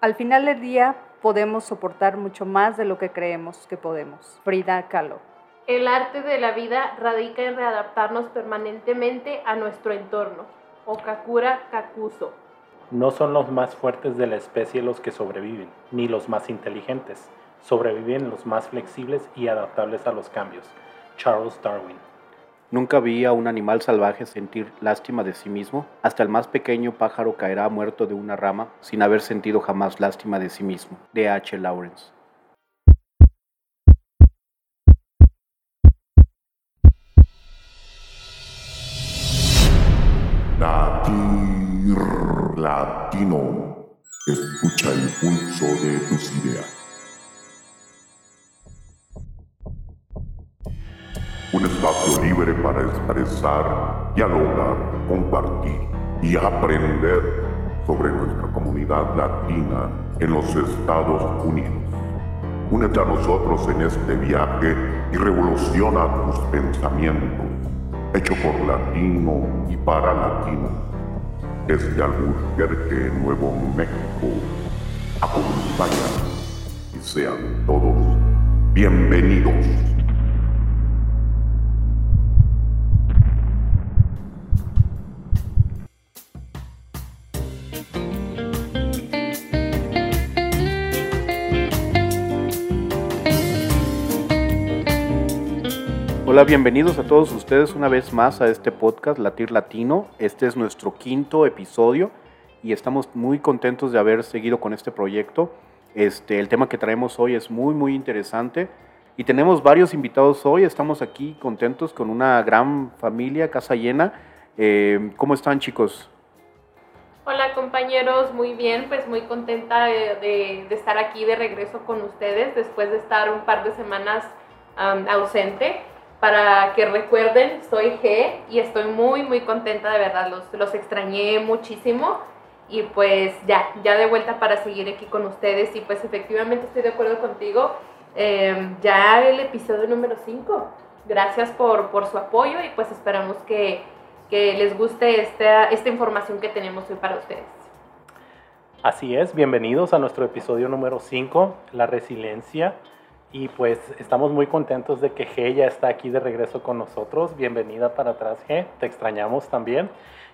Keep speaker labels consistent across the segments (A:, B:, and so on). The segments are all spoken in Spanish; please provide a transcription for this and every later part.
A: Al final del día podemos soportar mucho más de lo que creemos que podemos. Frida Kahlo.
B: El arte de la vida radica en readaptarnos permanentemente a nuestro entorno. Okakura Kakuso.
C: No son los más fuertes de la especie los que sobreviven, ni los más inteligentes. Sobreviven los más flexibles y adaptables a los cambios. Charles Darwin.
D: Nunca vi a un animal salvaje sentir lástima de sí mismo. Hasta el más pequeño pájaro caerá muerto de una rama sin haber sentido jamás lástima de sí mismo. D. H. Lawrence.
E: Latino. Escucha el pulso de tus ideas. Un espacio libre para expresar, dialogar, compartir y aprender sobre nuestra comunidad latina en los Estados Unidos. Únete a nosotros en este viaje y revoluciona tus pensamientos, hecho por latino y para latinos desde Albuquerque, Nuevo México. Acompaña y sean todos bienvenidos.
D: Hola, bienvenidos a todos ustedes una vez más a este podcast Latir Latino. Este es nuestro quinto episodio y estamos muy contentos de haber seguido con este proyecto. Este, el tema que traemos hoy es muy, muy interesante y tenemos varios invitados hoy. Estamos aquí contentos con una gran familia, casa llena. Eh, ¿Cómo están chicos?
B: Hola compañeros, muy bien, pues muy contenta de, estar aquí de regreso con ustedes después de estar un par de semanas ausente para que recuerden, soy G y estoy muy, muy contenta, de verdad, los, los extrañé muchísimo y pues ya, ya de vuelta para seguir aquí con ustedes y pues efectivamente estoy de acuerdo contigo, em, ya el episodio número 5, gracias por, por, su apoyo y pues esperamos que, que les guste esta, esta información que tenemos hoy para ustedes.
C: Así es, bienvenidos a nuestro episodio número 5, la resiliencia. Y pues estamos muy contentos de que G ya está aquí de regreso con nosotros. Bienvenida para atrás, G. Te extrañamos también.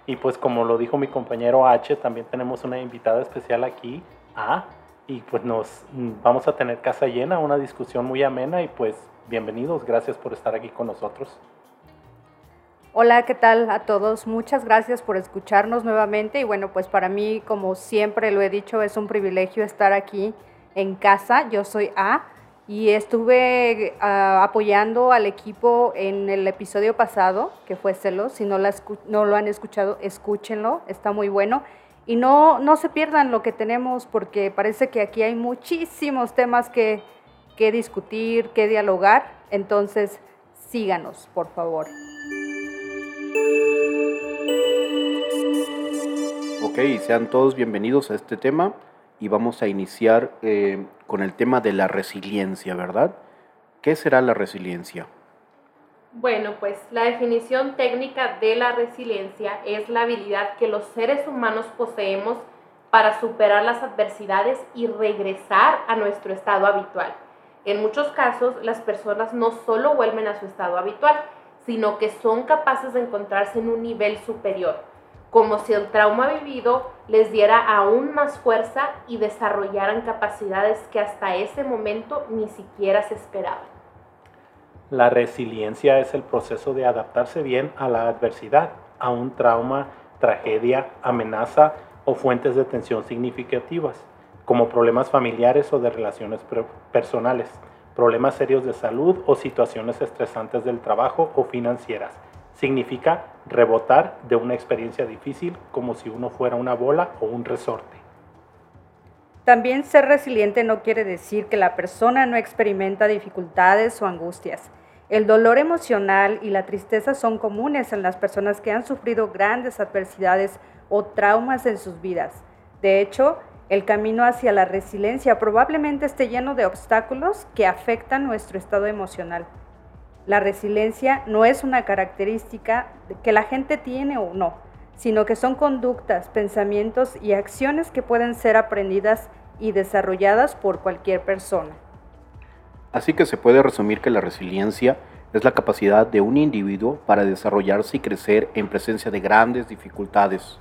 C: Y pues como lo dijo mi compañero H, también tenemos una invitada especial aquí, A. Y pues nos vamos a tener casa llena, una discusión muy amena y pues bienvenidos. Gracias por estar aquí con nosotros.
A: Hola, ¿qué tal a todos? Muchas gracias por escucharnos nuevamente y bueno, pues para mí, como siempre lo he dicho, es un privilegio estar aquí en casa. Yo soy A y estuve uh, apoyando al equipo en el episodio pasado, que fue Celos. Si no, la no lo han escuchado, escúchenlo, está muy bueno. Y no, no se pierdan lo que tenemos, porque parece que aquí hay muchísimos temas que, que discutir, que dialogar. Entonces, síganos, por favor.
D: Ok, sean todos bienvenidos a este tema y vamos a iniciar eh, con el tema de la resiliencia, ¿verdad? ¿Qué será la resiliencia?
B: Bueno, pues la definición técnica de la resiliencia es la habilidad que los seres humanos poseemos para superar las adversidades y regresar a nuestro estado habitual. En muchos casos, las personas no solo vuelven a su estado habitual, sino que son capaces de encontrarse en un nivel superior como si el trauma vivido les diera aún más fuerza y desarrollaran capacidades que hasta ese momento ni siquiera se esperaban.
C: La resiliencia es el proceso de adaptarse bien a la adversidad, a un trauma, tragedia, amenaza o fuentes de tensión significativas, como problemas familiares o de relaciones personales, problemas serios de salud o situaciones estresantes del trabajo o financieras significa rebotar de una experiencia difícil como si uno fuera una bola o un resorte.
A: También ser resiliente no quiere decir que la persona no experimenta dificultades o angustias. El dolor emocional y la tristeza son comunes en las personas que han sufrido grandes adversidades o traumas en sus vidas. De hecho, el camino hacia la resiliencia probablemente esté lleno de obstáculos que afectan nuestro estado emocional. La resiliencia no es una característica que la gente tiene o no, sino que son conductas, pensamientos y acciones que pueden ser aprendidas y desarrolladas por cualquier persona.
D: Así que se puede resumir que la resiliencia es la capacidad de un individuo para desarrollarse y crecer en presencia de grandes dificultades.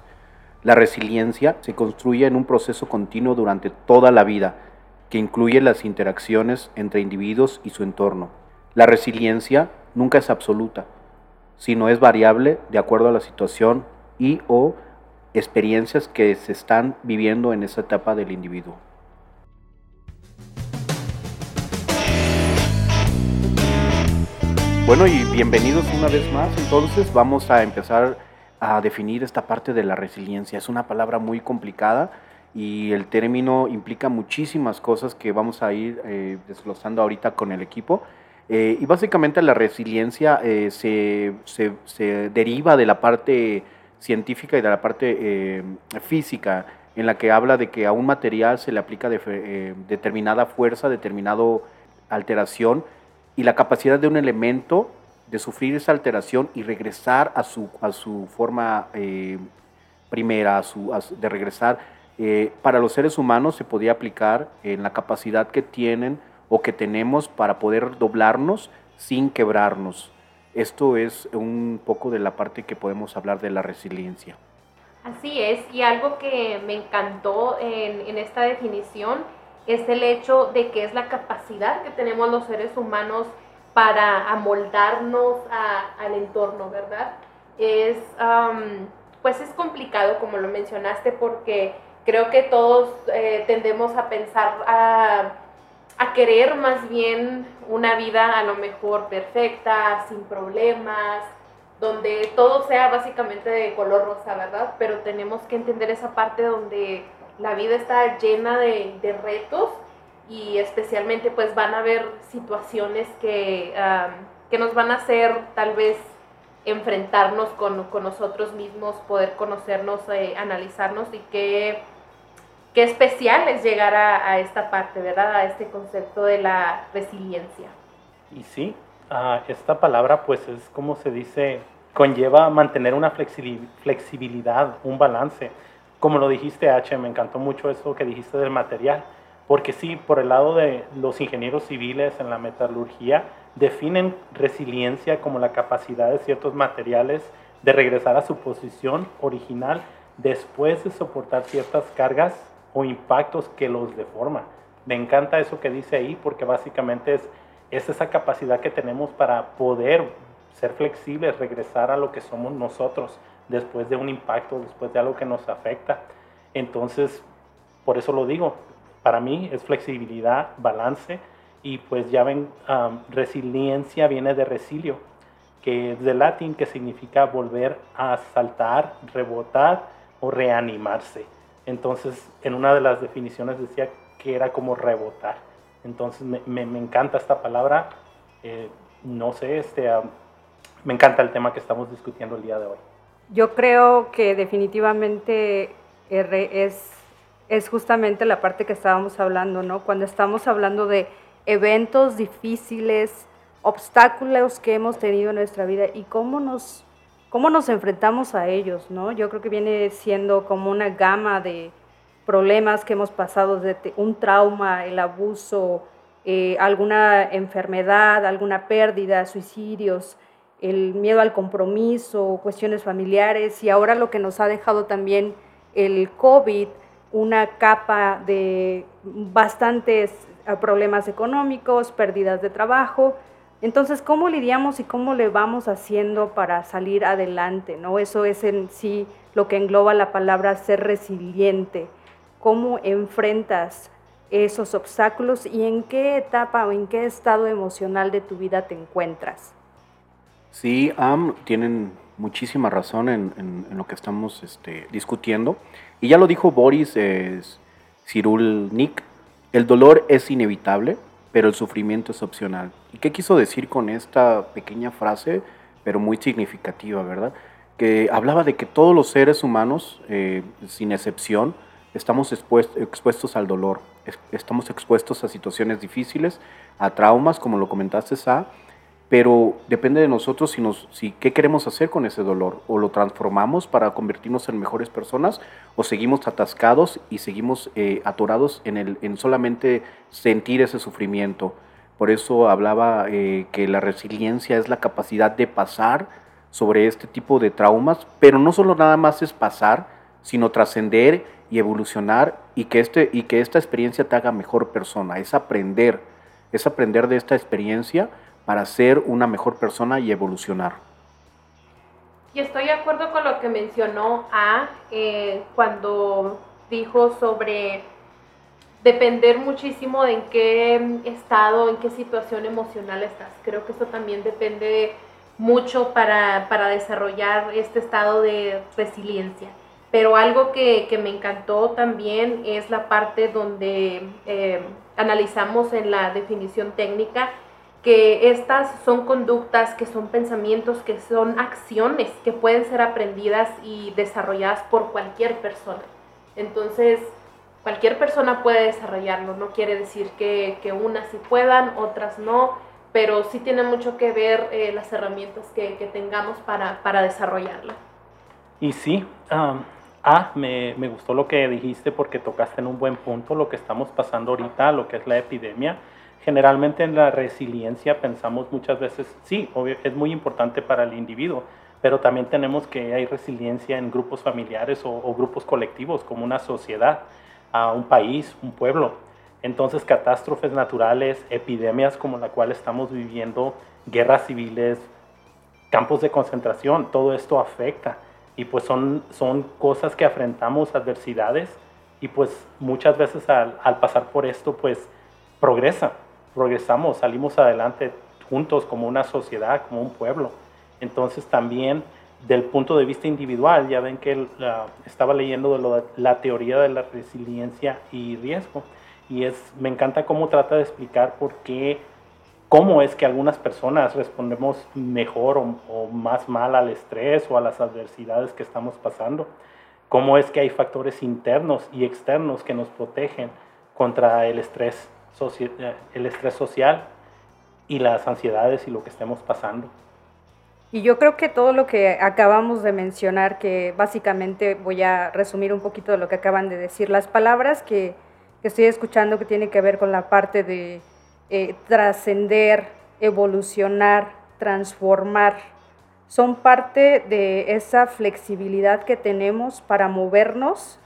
D: La resiliencia se construye en un proceso continuo durante toda la vida, que incluye las interacciones entre individuos y su entorno. La resiliencia nunca es absoluta, sino es variable de acuerdo a la situación y o experiencias que se están viviendo en esa etapa del individuo. Bueno, y bienvenidos una vez más. Entonces vamos a empezar a definir esta parte de la resiliencia. Es una palabra muy complicada y el término implica muchísimas cosas que vamos a ir eh, desglosando ahorita con el equipo. Eh, y básicamente la resiliencia eh, se, se, deriva de la parte científica y de la parte física, en la que habla de que a un material se le aplica determinada fuerza, determinada alteración, y la capacidad de un elemento de sufrir esa alteración y regresar a su, a su forma eh, primera, a su, de regresar, eh, para los seres humanos se podía aplicar en la capacidad que tienen o que tenemos para poder doblarnos sin quebrarnos. Esto es un poco de la parte que podemos hablar de la resiliencia.
B: Así es, y algo que me encantó en, en esta definición es el hecho de que es la capacidad que tenemos los seres humanos para amoldarnos al entorno, ¿verdad? Es, pues es complicado, como lo mencionaste, porque creo que todos eh, tendemos a pensar, a, querer más bien una vida a lo mejor perfecta, sin problemas, donde todo sea básicamente de color rosa, ¿verdad? Pero tenemos que entender esa parte donde la vida está llena de, retos y especialmente pues van a haber situaciones que, que nos van a hacer tal vez enfrentarnos con, nosotros mismos, poder conocernos, eh, analizarnos y qué, qué especial es llegar a, esta parte, ¿verdad? A este concepto de la resiliencia.
C: Y sí, esta palabra pues es como se dice, conlleva mantener una flexibilidad, un balance como lo dijiste, H, me encantó mucho eso que dijiste del material, porque sí, por el lado de los ingenieros civiles en la metalurgia, definen resiliencia como la capacidad de ciertos materiales de regresar a su posición original después de soportar ciertas cargas o impactos que los deforman. Me encanta eso que dice ahí porque básicamente es, es esa capacidad que tenemos para poder ser flexibles, regresar a lo que somos nosotros después de un impacto, después de algo que nos afecta. Entonces, por eso lo digo, para mí es flexibilidad, balance y pues ya ven, resiliencia viene de resilio, que es de latín que significa volver a saltar, rebotar o reanimarse. Entonces, en una de las definiciones decía que era como rebotar. Entonces, me, encanta esta palabra. Eh, no sé, este, me encanta el tema que estamos discutiendo el día de hoy.
A: Yo creo que definitivamente es, es justamente la parte que estábamos hablando, ¿no? Cuando estamos hablando de eventos difíciles, obstáculos que hemos tenido en nuestra vida y cómo nos, cómo nos enfrentamos a ellos, ¿no? Yo creo que viene siendo como una gama de problemas que hemos pasado, desde un trauma, el abuso, eh, alguna enfermedad, alguna pérdida, suicidios, el miedo al compromiso, cuestiones familiares y ahora lo que nos ha dejado también el COVID, una capa de bastantes problemas económicos, pérdidas de trabajo. Entonces, ¿cómo lidiamos y cómo le vamos haciendo para salir adelante? ¿no? Eso es en sí lo que engloba la palabra ser resiliente. ¿Cómo enfrentas esos obstáculos y en qué etapa o en qué estado emocional de tu vida te encuentras?
D: Sí, tienen muchísima razón en, lo que estamos este, discutiendo. Y ya lo dijo Boris eh, Cyrulnik, el dolor es inevitable, pero el sufrimiento es opcional. ¿Y qué quiso decir con esta pequeña frase, pero muy significativa, verdad? Que hablaba de que todos los seres humanos, eh, sin excepción, estamos expuestos al dolor, estamos expuestos a situaciones difíciles, a traumas, como lo comentaste, Sa, pero depende de nosotros si, nos, si qué queremos hacer con ese dolor, o lo transformamos para convertirnos en mejores personas, o seguimos atascados y seguimos eh, atorados en, el, en solamente sentir ese sufrimiento. Por eso hablaba eh, que la resiliencia es la capacidad de pasar sobre este tipo de traumas, pero no solo nada más es pasar, sino trascender y evolucionar y que, este, y que esta experiencia te haga mejor persona, es aprender, es aprender de esta experiencia para ser una mejor persona y evolucionar.
B: Y estoy de acuerdo con lo que mencionó A eh, cuando dijo sobre depender muchísimo de en qué estado, en qué situación emocional estás. Creo que eso también depende mucho para, para desarrollar este estado de resiliencia. Pero algo que, que, me encantó también es la parte donde eh, analizamos en la definición técnica que estas son conductas, que son pensamientos, que son acciones que pueden ser aprendidas y desarrolladas por cualquier persona. Entonces, cualquier persona puede desarrollarlo, no quiere decir que, que unas sí puedan, otras no, pero sí tiene mucho que ver eh, las herramientas que, que, tengamos para, para desarrollarlo.
C: Y sí, ah, me, me gustó lo que dijiste porque tocaste en un buen punto lo que estamos pasando ahorita, lo que es la epidemia generalmente en la resiliencia pensamos muchas veces, sí, es muy importante para el individuo, pero también tenemos que hay resiliencia en grupos familiares o, grupos colectivos, como una sociedad, a un país, un pueblo. Entonces, catástrofes naturales, epidemias como la cual estamos viviendo, guerras civiles, campos de concentración, todo esto afecta. Y pues son, son cosas que afrontamos, adversidades, y pues muchas veces al, al pasar por esto, pues progresa progresamos, salimos adelante juntos como una sociedad, como un pueblo. Entonces también del punto de vista individual, ya ven que estaba leyendo la teoría de la resiliencia y riesgo, y es, me encanta cómo trata de explicar por qué, cómo es que algunas personas respondemos mejor o, o más mal al estrés o a las adversidades que estamos pasando, cómo es que hay factores internos y externos que nos protegen contra el estrés el estrés social y las ansiedades y lo que estemos pasando.
A: Y yo creo que todo lo que acabamos de mencionar, que básicamente voy a resumir un poquito de lo que acaban de decir, las palabras que, estoy escuchando que tienen que ver con la parte de eh, trascender, evolucionar, transformar, son parte de esa flexibilidad que tenemos para movernos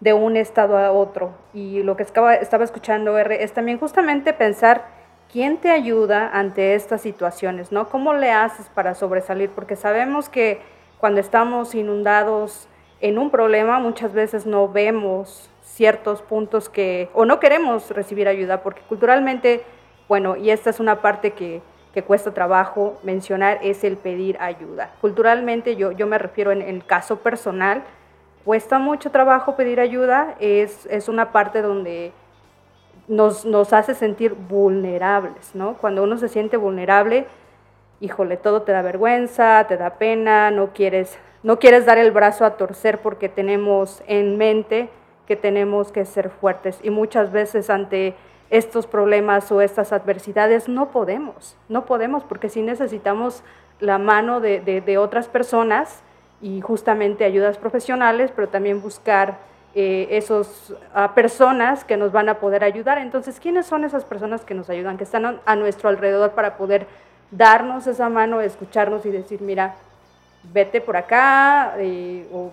A: de un estado a otro. Y lo que estaba, escuchando R es también justamente pensar quién te ayuda ante estas situaciones, ¿no? ¿Cómo le haces para sobresalir? Porque sabemos que cuando estamos inundados en un problema muchas veces no vemos ciertos puntos que, o no queremos recibir ayuda, porque culturalmente, bueno, y esta es una parte que, que cuesta trabajo mencionar, es el pedir ayuda. Culturalmente yo, yo me refiero en el caso personal, cuesta mucho trabajo pedir ayuda, es, es una parte donde nos, nos, hace sentir vulnerables, ¿no? Cuando uno se siente vulnerable, híjole, todo te da vergüenza, te da pena, no quieres, no quieres dar el brazo a torcer porque tenemos en mente que tenemos que ser fuertes y muchas veces ante estos problemas o estas adversidades no podemos, no podemos porque si necesitamos la mano de, de, de otras personas, y justamente ayudas profesionales, pero también buscar eh, esos personas que nos van a poder ayudar. Entonces, ¿quiénes son esas personas que nos ayudan, que están a, nuestro alrededor para poder darnos esa mano, escucharnos y decir, mira, vete por acá eh, o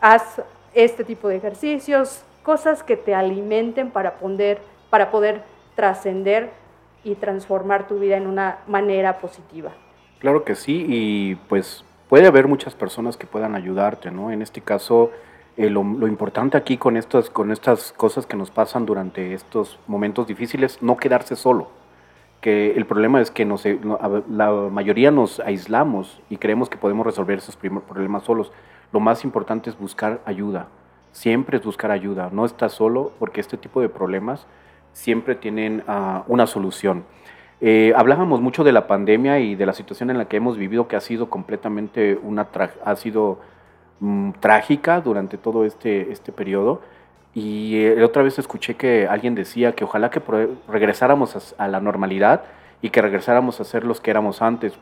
A: haz este tipo de ejercicios, cosas que te alimenten para poder, para poder trascender y transformar tu vida en una manera positiva.
D: Claro que sí, y pues puede haber muchas personas que puedan ayudarte, ¿no? En este caso, eh, lo, importante aquí con estas, con estas cosas que nos pasan durante estos momentos difíciles, no quedarse solo. Que el problema es que eh, la mayoría nos aislamos y creemos que podemos resolver esos problemas solos. Lo más importante es buscar ayuda. Siempre es buscar ayuda. No estás solo porque este tipo de problemas siempre tienen ah, una solución. Eh, hablábamos mucho de la pandemia y de la situación en la que hemos vivido, que ha sido completamente una ha sido mm, trágica durante todo este, este periodo. Y eh, otra vez escuché que alguien decía que ojalá que regresáramos a, la normalidad y que regresáramos a ser los que éramos antes.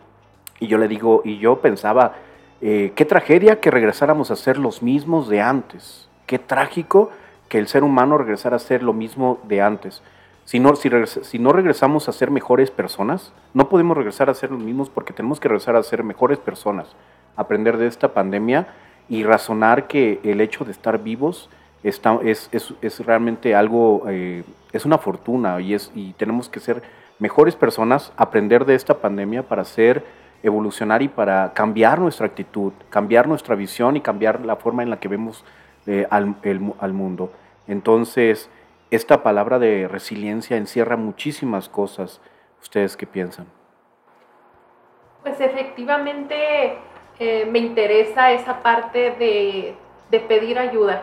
D: Y yo le digo, y yo pensaba, eh, qué tragedia que regresáramos a ser los mismos de antes. Qué trágico que el ser humano regresara a ser lo mismo de antes. Si no, si, si no regresamos a ser mejores personas, no podemos regresar a ser los mismos porque tenemos que regresar a ser mejores personas, aprender de esta pandemia y razonar que el hecho de estar vivos está, es, es, es, realmente algo, eh, es una fortuna y, es, y tenemos que ser mejores personas, aprender de esta pandemia para ser evolucionar y para cambiar nuestra actitud, cambiar nuestra visión y cambiar la forma en la que vemos eh, al, al, mundo. Entonces, esta palabra de resiliencia encierra muchísimas cosas. ¿Ustedes qué piensan?
B: Pues efectivamente eh, me interesa esa parte de, de pedir ayuda.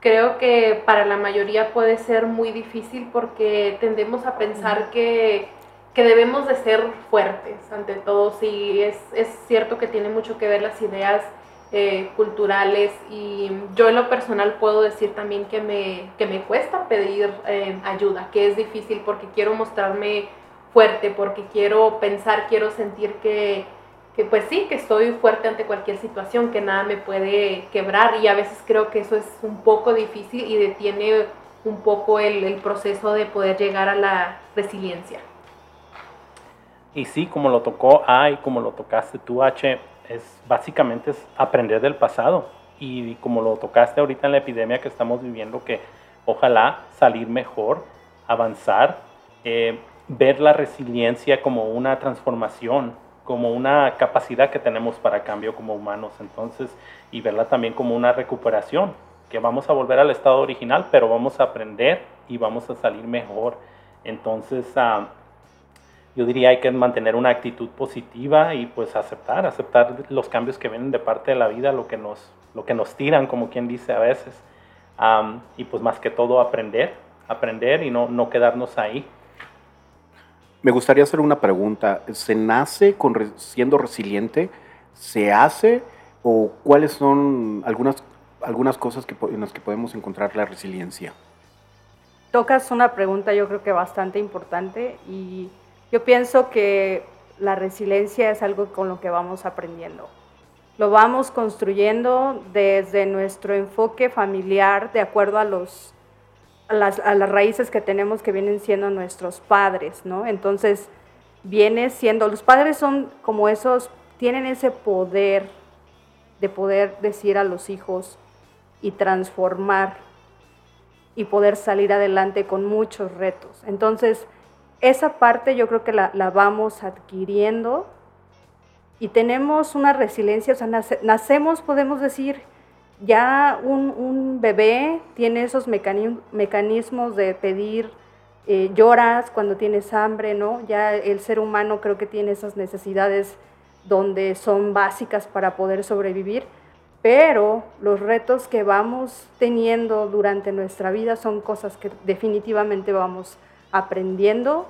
B: Creo que para la mayoría puede ser muy difícil porque tendemos a pensar que, que debemos de ser fuertes ante todo. Sí, es, es, cierto que tiene mucho que ver las ideas eh, culturales y yo en lo personal puedo decir también que me, que me cuesta pedir eh, ayuda, que es difícil porque quiero mostrarme fuerte, porque quiero pensar, quiero sentir que, que pues sí, que estoy fuerte ante cualquier situación, que nada me puede quebrar y a veces creo que eso es un poco difícil y detiene un poco el, el proceso de poder llegar a la resiliencia.
C: Y sí, como lo tocó A y como lo tocaste tú, H, es básicamente es aprender del pasado. Y como lo tocaste ahorita en la epidemia que estamos viviendo, que ojalá salir mejor, avanzar, eh, ver la resiliencia como una transformación, como una capacidad que tenemos para cambio como humanos, entonces, y verla también como una recuperación, que vamos a volver al estado original, pero vamos a aprender y vamos a salir mejor. Entonces, uh, yo diría hay que mantener una actitud positiva y pues aceptar, aceptar los cambios que vienen de parte de la vida, lo que nos, lo que nos tiran, como quien dice a veces. Um, y pues más que todo aprender, aprender y no, no quedarnos ahí.
D: Me gustaría hacer una pregunta. ¿Se nace con siendo resiliente? ¿Se hace? ¿O cuáles son algunas, algunas cosas que, en las que podemos encontrar la resiliencia?
A: Tocas una pregunta yo creo que bastante importante y yo pienso que la resiliencia es algo con lo que vamos aprendiendo. Lo vamos construyendo desde nuestro enfoque familiar de acuerdo a las, las raíces que tenemos que vienen siendo nuestros padres, ¿no? Entonces, viene siendo, los padres son como esos, tienen ese poder de poder decir a los hijos y transformar y poder salir adelante con muchos retos. Entonces, esa parte yo creo que la, vamos adquiriendo y tenemos una resiliencia, o sea, nacemos, podemos decir, ya un, bebé tiene esos mecanismos de pedir, eh, lloras cuando tienes hambre, ¿no? Ya el ser humano creo que tiene esas necesidades donde son básicas para poder sobrevivir, pero los retos que vamos teniendo durante nuestra vida son cosas que definitivamente vamos aprendiendo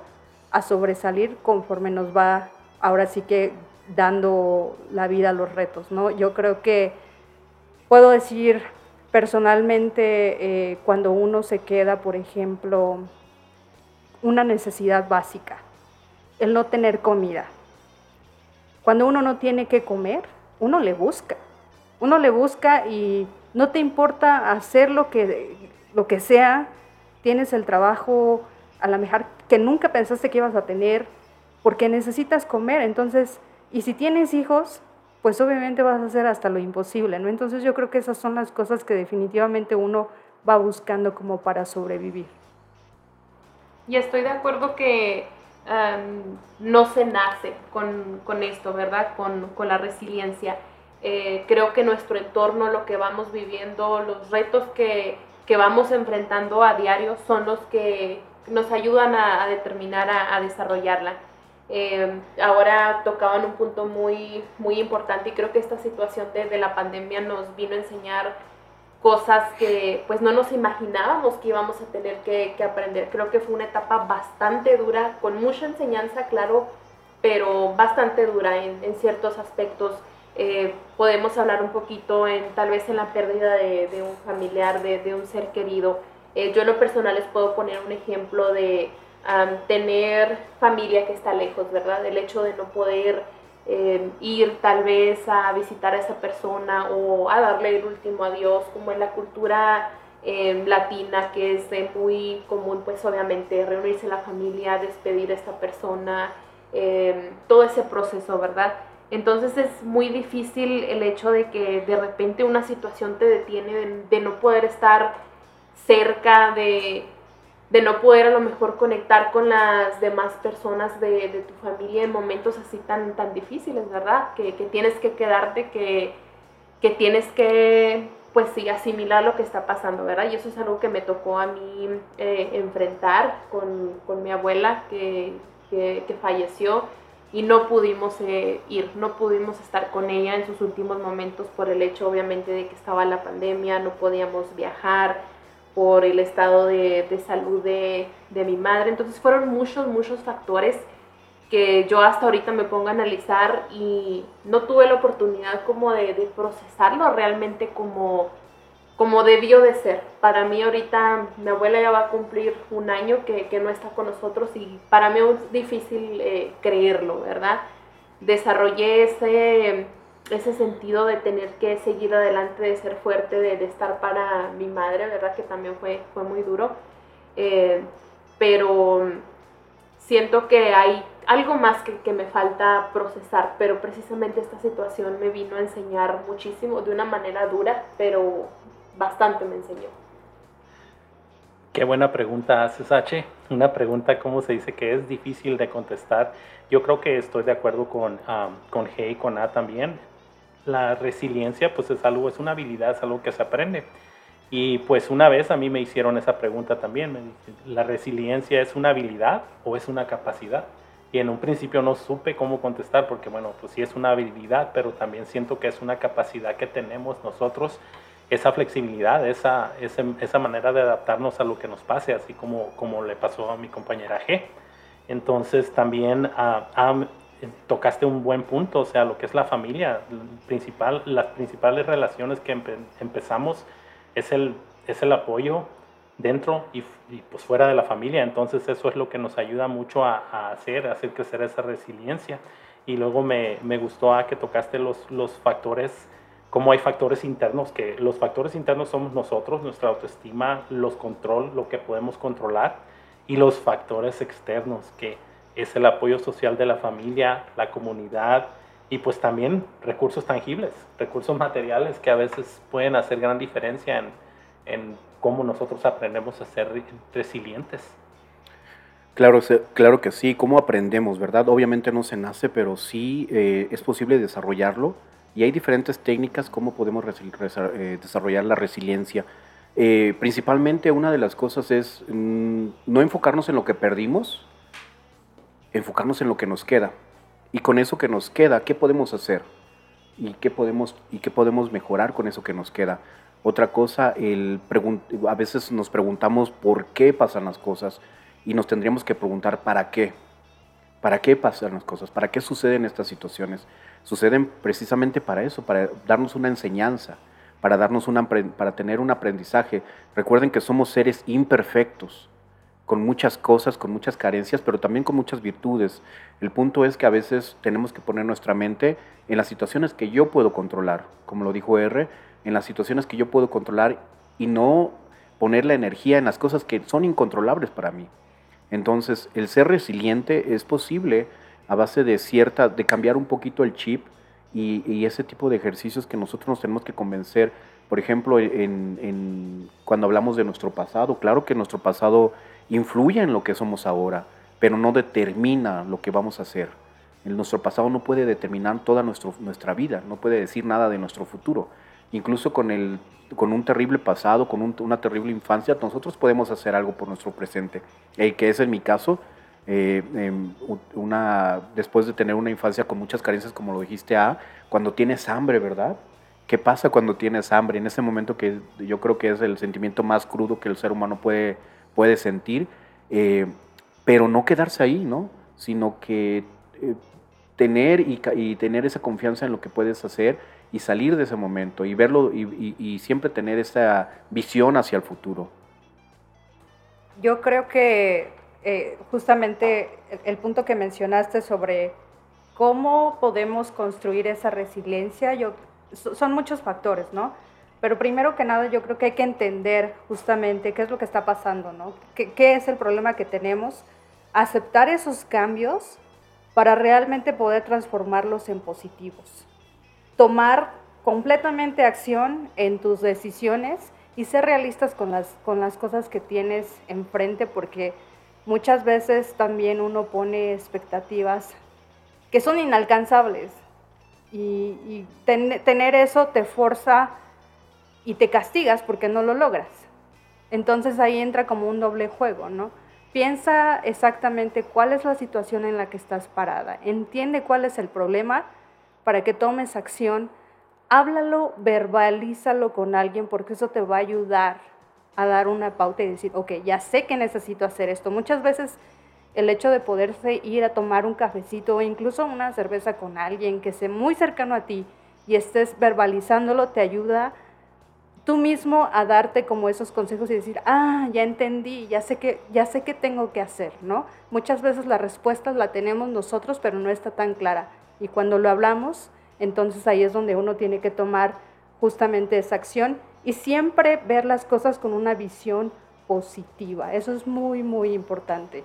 A: a sobresalir conforme nos va ahora sí que dando la vida a los retos, ¿no? Yo creo que Puedo decir personalmente eh, cuando uno se queda, por ejemplo, una necesidad básica, el no tener comida. Cuando uno no tiene que comer, uno le busca. Uno le busca y no te importa hacer lo que, lo que sea, tienes el trabajo a lo mejor que nunca pensaste que ibas a tener, porque necesitas comer. Entonces, y si tienes hijos, pues obviamente vas a hacer hasta lo imposible, ¿no? Entonces yo creo que esas son las cosas que definitivamente uno va buscando como para sobrevivir.
B: Y estoy de acuerdo que no se nace con, esto, ¿verdad? Con, la resiliencia. Eh, creo que nuestro entorno, lo que vamos viviendo, los retos que, vamos enfrentando a diario son los que nos ayudan a, determinar, a desarrollarla. Eh, ahora tocaban un punto muy, muy importante y creo que esta situación de, la pandemia nos vino a enseñar cosas que pues no nos imaginábamos que íbamos a tener que, aprender. Creo que fue una etapa bastante dura, con mucha enseñanza, claro, pero bastante dura en, ciertos aspectos. Eh, podemos hablar un poquito en tal vez en la pérdida de, un familiar, de, un ser querido. Eh, yo en lo personal les puedo poner un ejemplo de tener familia que está lejos, ¿verdad? El hecho de no poder em, ir tal vez a visitar a esa persona o a darle el último adiós, como en la cultura em, latina, que es muy común, pues obviamente reunirse la familia, despedir a esta persona, em, todo ese proceso, ¿verdad? Entonces es muy difícil el hecho de que de repente una situación te detiene de no poder estar cerca de de no poder a lo mejor conectar con las demás personas de, tu familia en momentos así tan, tan difíciles, ¿verdad? Que, tienes que quedarte, que, que, tienes que, pues sí, asimilar lo que está pasando, ¿verdad? Y eso es algo que me tocó a mí eh, enfrentar con, mi abuela que, falleció y no pudimos eh, ir, no pudimos estar con ella en sus últimos momentos por el hecho obviamente de que estaba la pandemia, no podíamos viajar por el estado de, salud de, mi madre. Entonces fueron muchos, muchos factores que yo hasta ahorita me pongo a analizar y no tuve la oportunidad como de, procesarlo realmente como, como debió de ser. Para mí ahorita mi abuela ya va a cumplir un año que, no está con nosotros y para mí es difícil eh, creerlo, ¿verdad? Desarrollé ese ese sentido de tener que seguir adelante, de ser fuerte, de, estar para mi madre, ¿verdad? Que también fue, fue muy duro. Eh, pero siento que hay algo más que, que, me falta procesar, pero precisamente esta situación me vino a enseñar muchísimo, de una manera dura, pero bastante me enseñó.
C: Qué buena pregunta haces, H. Una pregunta, ¿cómo se dice? Que es difícil de contestar. Yo creo que estoy de acuerdo con, con G y con A también la resiliencia pues es algo, es una habilidad, es algo que se aprende. Y pues una vez a mí me hicieron esa pregunta también, ¿la resiliencia es una habilidad o es una capacidad? Y en un principio no supe cómo contestar porque bueno, pues sí es una habilidad, pero también siento que es una capacidad que tenemos nosotros, esa flexibilidad, esa, esa, manera de adaptarnos a lo que nos pase, así como, como le pasó a mi compañera G. Entonces también a, tocaste un buen punto, o sea, lo que es la familia, principal, las principales relaciones que empezamos es el, es el apoyo dentro y, pues fuera de la familia, entonces eso es lo que nos ayuda mucho a, hacer, hacer crecer esa resiliencia. Y luego me, me gustó a que tocaste los, los factores, como hay factores internos, que los factores internos somos nosotros, nuestra autoestima, los control, lo que podemos controlar, y los factores externos, que es el apoyo social de la familia, la comunidad y pues también recursos tangibles, recursos materiales que a veces pueden hacer gran diferencia en, en cómo nosotros aprendemos a ser resilientes.
D: Claro, claro que sí, cómo aprendemos, ¿verdad? Obviamente no se nace, pero sí eh, es posible desarrollarlo y hay diferentes técnicas cómo podemos eh, desarrollar la resiliencia. Eh, principalmente una de las cosas es mm, no enfocarnos en lo que perdimos, enfocarnos en lo que nos queda. Y con eso que nos queda, ¿qué podemos hacer? ¿Y qué podemos, y qué podemos mejorar con eso que nos queda? Otra cosa, el a veces nos preguntamos por qué pasan las cosas y nos tendríamos que preguntar para qué. ¿Para qué pasan las cosas? ¿Para qué suceden estas situaciones? Suceden precisamente para eso, para darnos una enseñanza, para, darnos una, para tener un aprendizaje. Recuerden que somos seres imperfectos con muchas cosas, con muchas carencias, pero también con muchas virtudes. El punto es que a veces tenemos que poner nuestra mente en las situaciones que yo puedo controlar, como lo dijo R, en las situaciones que yo puedo controlar y no poner la energía en las cosas que son incontrolables para mí. Entonces, el ser resiliente es posible a base de cierta, de cambiar un poquito el chip y, ese tipo de ejercicios que nosotros nos tenemos que convencer. Por ejemplo, en, cuando hablamos de nuestro pasado, claro que nuestro pasado influye en lo que somos ahora, pero no determina lo que vamos a hacer. El, nuestro pasado no puede determinar toda nuestro, nuestra vida, no puede decir nada de nuestro futuro. Incluso con, el, con un terrible pasado, con una terrible infancia, nosotros podemos hacer algo por nuestro presente. Y que es en mi caso, eh, em, una, después de tener una infancia con muchas carencias, como lo dijiste, a cuando tienes hambre, ¿verdad? ¿Qué pasa cuando tienes hambre? En ese momento que yo creo que es el sentimiento más crudo que el ser humano puede puede sentir, eh, pero no quedarse ahí, ¿no? Sino que eh, tener y, tener esa confianza en lo que puedes hacer y salir de ese momento y verlo y, siempre tener esa visión hacia el futuro.
A: Yo creo que eh, justamente el, punto que mencionaste sobre cómo podemos construir esa resiliencia, yo, son muchos factores, ¿no? Pero primero que nada yo creo que hay que entender justamente qué es lo que está pasando, ¿no? ¿Qué, qué es el problema que tenemos? Aceptar esos cambios para realmente poder transformarlos en positivos. Tomar completamente acción en tus decisiones y ser realistas con las, con las cosas que tienes enfrente porque muchas veces también uno pone expectativas que son inalcanzables y, tener eso te forza y te castigas porque no lo logras. Entonces ahí entra como un doble juego, ¿no? Piensa exactamente cuál es la situación en la que estás parada, entiende cuál es el problema para que tomes acción, háblalo, verbalízalo con alguien porque eso te va a ayudar a dar una pauta y decir, ok, ya sé que necesito hacer esto. Muchas veces el hecho de poderse ir a tomar un cafecito o incluso una cerveza con alguien que esté muy cercano a ti y estés verbalizándolo te ayuda tú mismo a darte como esos consejos y decir, ah, ya entendí, ya sé que, ya sé qué tengo que hacer, ¿no? Muchas veces la respuesta la tenemos nosotros, pero no está tan clara. Y cuando lo hablamos, entonces ahí es donde uno tiene que tomar justamente esa acción y siempre ver las cosas con una visión positiva. Eso es muy, muy importante.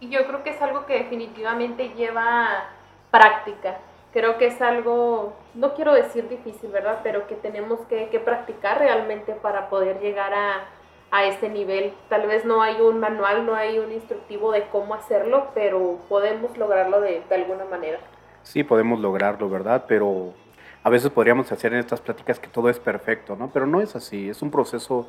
B: Y yo creo que es algo que definitivamente lleva práctica creo que es algo, no quiero decir difícil, ¿verdad? Pero que tenemos que, practicar realmente para poder llegar a, a, este nivel. Tal vez no hay un manual, no hay un instructivo de cómo hacerlo, pero podemos lograrlo de, de alguna manera.
D: Sí, podemos lograrlo, ¿verdad? Pero a veces podríamos hacer en estas pláticas que todo es perfecto, ¿no? Pero no es así, es un proceso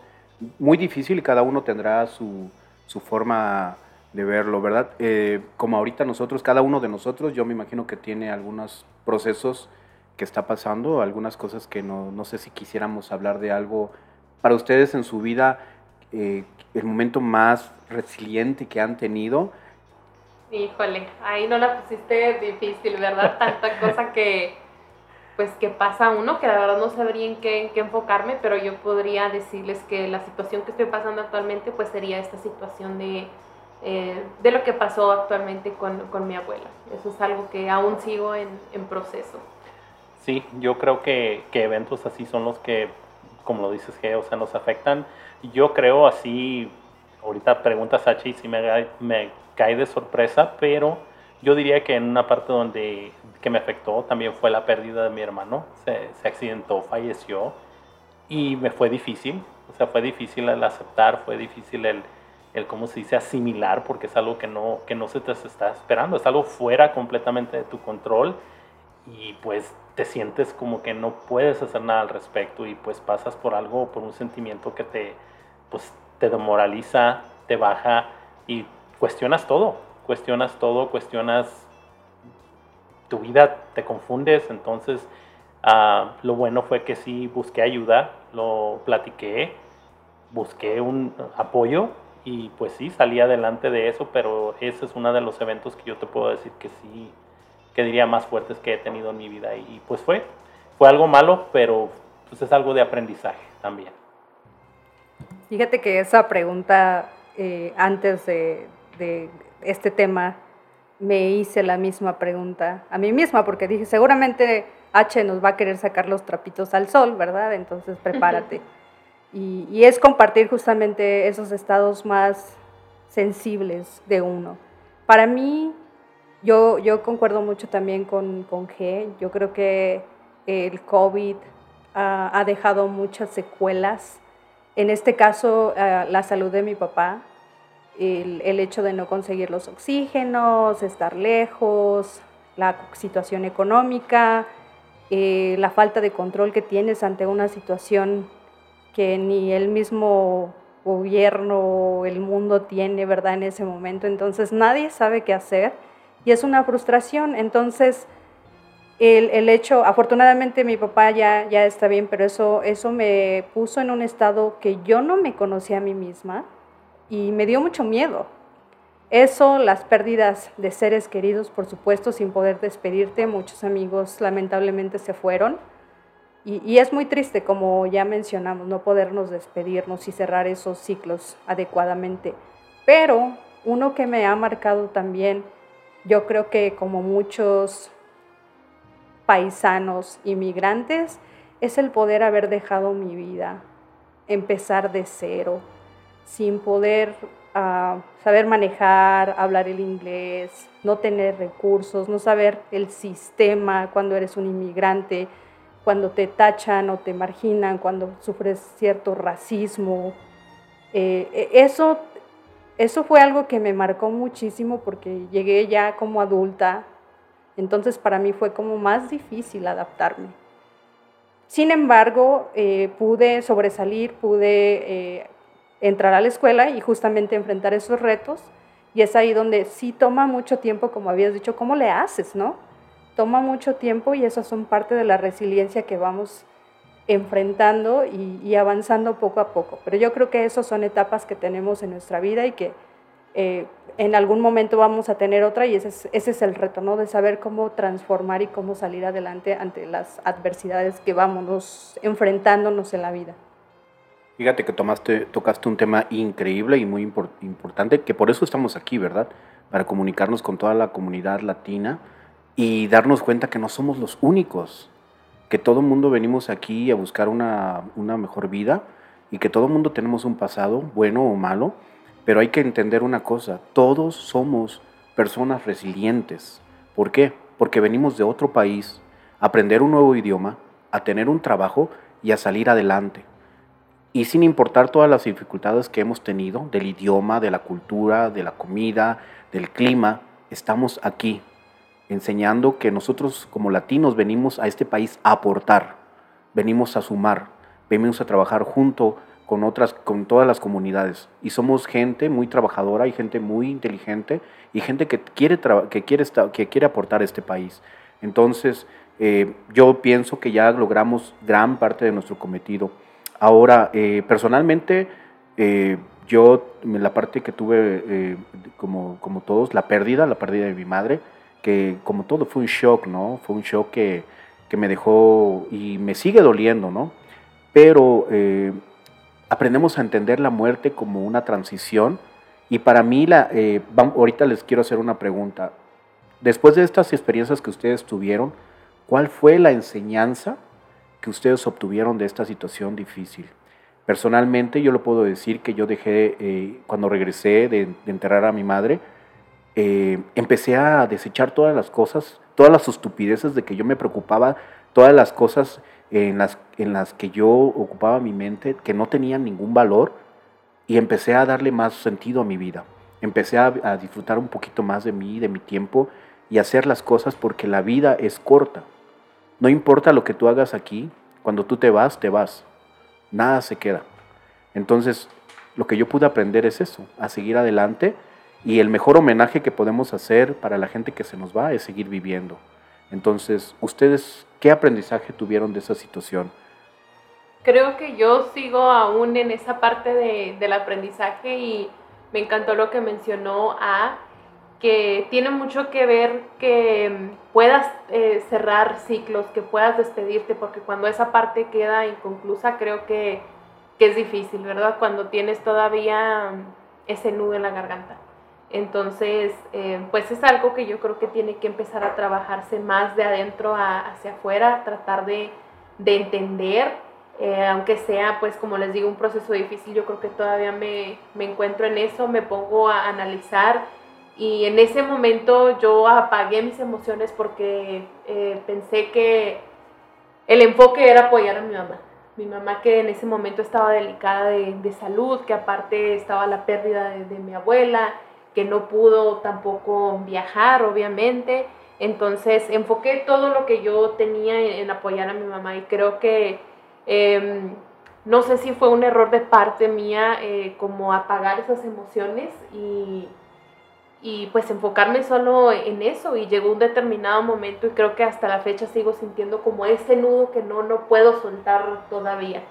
D: muy difícil y cada uno tendrá su, su forma de verlo, ¿verdad? Eh, como ahorita nosotros, cada uno de nosotros, yo me imagino que tiene algunos procesos que está pasando, algunas cosas que no, no sé si quisiéramos hablar de algo para ustedes en su vida, eh, el momento más resiliente que han tenido.
B: Híjole, ahí no la pusiste difícil, ¿verdad? Tanta cosa que pues que pasa uno, que la verdad no sabría en qué, en qué enfocarme, pero yo podría decirles que la situación que estoy pasando actualmente pues sería esta situación de eh, de lo que pasó actualmente con, con, mi abuela. Eso es algo que aún sigo en, en proceso.
C: Sí, yo creo que, que, eventos así son los que, como lo dices, que, o sea, nos afectan. Yo creo así, ahorita preguntas a y si me, me cae de sorpresa, pero yo diría que en una parte donde que me afectó también fue la pérdida de mi hermano. Se, se accidentó, falleció y me fue difícil. O sea, fue difícil el aceptar, fue difícil el, el cómo se dice asimilar, porque es algo que no, que no se te está esperando, es algo fuera completamente de tu control y pues te sientes como que no puedes hacer nada al respecto y pues pasas por algo, por un sentimiento que te, pues, te demoraliza, te baja y cuestionas todo, cuestionas todo, cuestionas tu vida, te confundes, entonces ah, lo bueno fue que sí busqué ayuda, lo platiqué, busqué un apoyo y pues sí, salí adelante de eso, pero ese es uno de los eventos que yo te puedo decir que sí, que diría más fuertes que he tenido en mi vida. Y pues fue, fue algo malo, pero pues es algo de aprendizaje también.
A: Fíjate que esa pregunta eh, antes de, de este tema me hice la misma pregunta a mí misma, porque dije, seguramente H nos va a querer sacar los trapitos al sol, ¿verdad? Entonces prepárate. Y, es compartir justamente esos estados más sensibles de uno. Para mí, yo, yo concuerdo mucho también con, con G. Yo creo que el COVID ha, dejado muchas secuelas. En este caso, la salud de mi papá, el, el, hecho de no conseguir los oxígenos, estar lejos, la situación económica, eh, la falta de control que tienes ante una situación que ni el mismo gobierno o el mundo tiene, ¿verdad? En ese momento. Entonces nadie sabe qué hacer y es una frustración. Entonces el, el, hecho, afortunadamente mi papá ya, ya está bien, pero eso, eso me puso en un estado que yo no me conocía a mí misma y me dio mucho miedo. Eso, las pérdidas de seres queridos, por supuesto, sin poder despedirte, muchos amigos lamentablemente se fueron y, es muy triste, como ya mencionamos, no podernos despedirnos y cerrar esos ciclos adecuadamente. Pero uno que me ha marcado también, yo creo que como muchos paisanos inmigrantes, es el poder haber dejado mi vida, empezar de cero, sin poder ah, saber manejar, hablar el inglés, no tener recursos, no saber el sistema cuando eres un inmigrante, cuando te tachan o te marginan, cuando sufres cierto racismo. Eh, e, eso, eso fue algo que me marcó muchísimo porque llegué ya como adulta, entonces para mí fue como más difícil adaptarme. Sin embargo, eh, pude sobresalir, pude eh, entrar a la escuela y justamente enfrentar esos retos. Y es ahí donde sí toma mucho tiempo, como habías dicho, ¿cómo le haces, no? Toma mucho tiempo y esas son parte de la resiliencia que vamos enfrentando y, avanzando poco a poco. Pero yo creo que esas son etapas que tenemos en nuestra vida y que eh, en algún momento vamos a tener otra y ese es, ese es el reto, ¿no? De saber cómo transformar y cómo salir adelante ante las adversidades que vamos enfrentándonos en la vida.
D: Fíjate que tomaste, tocaste un tema increíble y muy importante, que por eso estamos aquí, ¿verdad? Para comunicarnos con toda la comunidad latina y darnos cuenta que no somos los únicos, que todo mundo venimos aquí a buscar una, una mejor vida y que todo mundo tenemos un pasado, bueno o malo, pero hay que entender una cosa, todos somos personas resilientes. ¿Por qué? Porque venimos de otro país a aprender un nuevo idioma, a tener un trabajo y a salir adelante. Y sin importar todas las dificultades que hemos tenido, del idioma, de la cultura, de la comida, del clima, estamos aquí enseñando que nosotros como latinos venimos a este país a aportar, venimos a sumar, venimos a trabajar junto con otras, con todas las comunidades. Y somos gente muy trabajadora y gente muy inteligente y gente que quiere, que quiere, que quiere aportar a este país. Entonces, eh, yo pienso que ya logramos gran parte de nuestro cometido. Ahora, eh, personalmente, eh, yo, la parte que tuve, como, como todos, la pérdida, la pérdida de mi madre, que como todo fue un shock, ¿no? Fue un shock que, que me dejó y me sigue doliendo, ¿no? Pero aprendemos a entender la muerte como una transición. Y para mí, la, eh, ahorita les quiero hacer una pregunta. Después de estas experiencias que ustedes tuvieron, ¿cuál fue la enseñanza que ustedes obtuvieron de esta situación difícil? Personalmente yo lo puedo decir que yo dejé, eh, cuando regresé de, enterrar a mi madre, eh, empecé a desechar todas las cosas, todas las estupideces de que yo me preocupaba, todas las cosas en las, en las que yo ocupaba mi mente, que no tenían ningún valor, y empecé a darle más sentido a mi vida. Empecé a, disfrutar un poquito más de mí, de mi tiempo, y hacer las cosas porque la vida es corta. No importa lo que tú hagas aquí, cuando tú te vas, te vas. Nada se queda. Entonces, lo que yo pude aprender es eso, a seguir adelante y el mejor homenaje que podemos hacer para la gente que se nos va es seguir viviendo. Entonces, ¿ustedes qué aprendizaje tuvieron de esa situación?
B: Creo que yo sigo aún en esa parte de, del aprendizaje y me encantó lo que mencionó A, que tiene mucho que ver que mm, puedas eh, cerrar ciclos, que puedas despedirte, porque cuando esa parte queda inconclusa creo que, que es difícil, ¿verdad? Cuando tienes todavía mm, ese nudo en la garganta. Entonces, eh, pues es algo que yo creo que tiene que empezar a trabajarse más de adentro hacia afuera, tratar de, entender, eh, aunque sea, pues como les digo, un proceso difícil, yo creo que todavía me, encuentro en eso, me pongo a analizar y en ese momento yo apagué mis emociones porque eh, pensé que el enfoque era apoyar a mi mamá. Mi mamá que en ese momento estaba delicada de, salud, que aparte estaba la pérdida de mi abuela, que no pudo tampoco viajar, obviamente. Entonces enfoqué todo lo que yo tenía en, apoyar a mi mamá y creo que em, no sé si fue un error de parte mía eh, como apagar esas emociones y, y pues enfocarme solo en eso y llegó un determinado momento y creo que hasta la fecha sigo sintiendo como ese nudo que no, no puedo soltar todavía.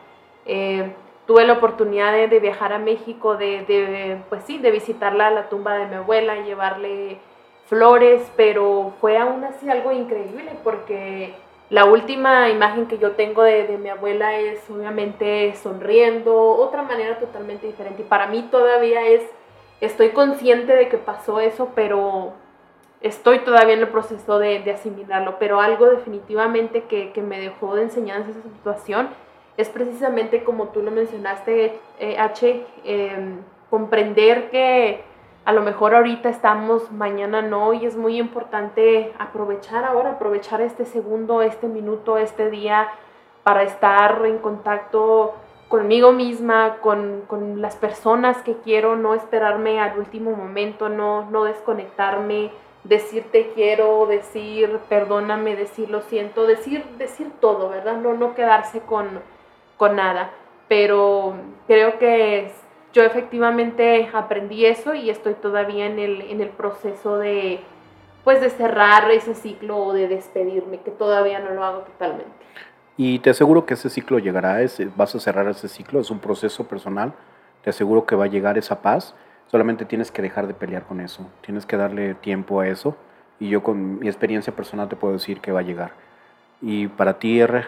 B: Eh, tuve la oportunidad de, viajar a México, de, pues sí, de visitarla la tumba de mi abuela, llevarle flores, pero fue aún así algo increíble porque la última imagen que yo tengo de, mi abuela es obviamente sonriendo, otra manera totalmente diferente. Y para mí todavía es estoy consciente de que pasó eso, pero estoy todavía en el proceso de, asimilarlo. Pero algo definitivamente que, me dejó de enseñanza esa situación es precisamente como tú lo mencionaste, eh, H, em, comprender que a lo mejor ahorita estamos, mañana no, y es muy importante aprovechar ahora, aprovechar este segundo, este minuto, este día para estar en contacto conmigo misma, con, las personas que quiero, no esperarme al último momento, no, no desconectarme, decir te quiero, decir perdóname, decir lo siento, decir, decir todo, ¿verdad? No, no quedarse con, con nada. Pero creo que yo efectivamente aprendí eso y estoy todavía en el, en el proceso de, pues, de cerrar ese ciclo o de despedirme, que todavía no lo hago totalmente.
D: Y te aseguro que ese ciclo llegará, vas a cerrar ese ciclo, es un proceso personal, te aseguro que va a llegar esa paz, solamente tienes que dejar de pelear con eso, tienes que darle tiempo a eso y yo con mi experiencia personal te puedo decir que va a llegar. Y para ti, R.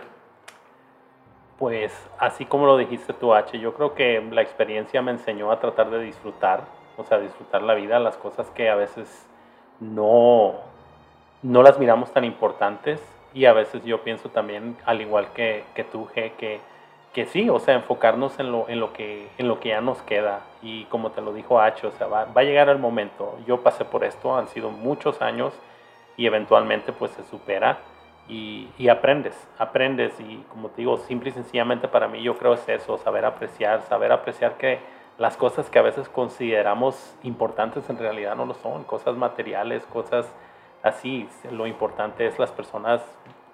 C: Pues así como lo dijiste tú, H, yo creo que la experiencia me enseñó a tratar de disfrutar, o sea, disfrutar la vida, las cosas que a veces no, no las miramos tan importantes y a veces yo pienso también, al igual que, que tú, G, que, que sí, o sea, enfocarnos en lo, en, lo que, en lo que ya nos queda. Y como te lo dijo H, o sea, va, va a llegar el momento. Yo pasé por esto, han sido muchos años y eventualmente pues se supera y, y, aprendes, aprendes. Y como te digo, simple y sencillamente para mí yo creo es eso, saber apreciar, saber apreciar que las cosas que a veces consideramos importantes en realidad no lo son, cosas materiales, cosas así lo importante es las personas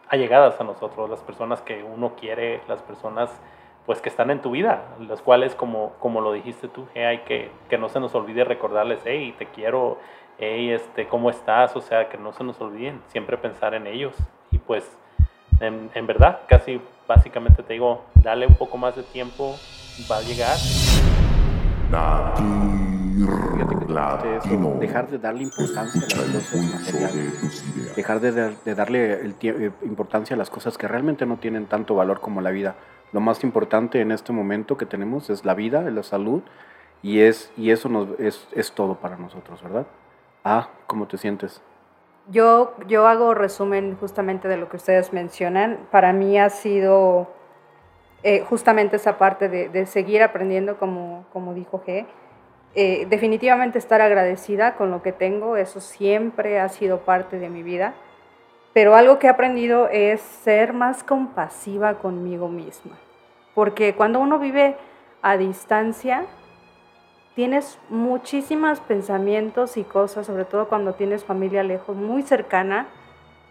C: allegadas a nosotros, las personas que uno quiere, las personas pues que están en tu vida, las cuales como, como lo dijiste tú, hay que, que no se nos olvide recordarles, hey, te quiero, hey, este, ¿cómo estás? O sea, que no se nos olviden, siempre pensar en ellos. Pues, en, en verdad, casi básicamente te digo, dale un poco más de tiempo, va a llegar
D: dejar de darle importancia a las cosas materiales, dejar de, darle el eh, importancia a las cosas que realmente no tienen tanto valor como la vida. Lo más importante en este momento que tenemos es la vida, la salud, y, es, y eso nos, es, es todo para nosotros, ¿verdad? Ah, ¿cómo te sientes?
A: Yo, yo hago resumen justamente de lo que ustedes mencionan. Para mí ha sido eh, justamente esa parte de, seguir aprendiendo, como, como dijo G. Eh, definitivamente estar agradecida con lo que tengo, eso siempre ha sido parte de mi vida, pero algo que he aprendido es ser más compasiva conmigo misma, porque cuando uno vive a distancia, tienes muchísimos pensamientos y cosas, sobre todo cuando tienes familia lejos, muy cercana,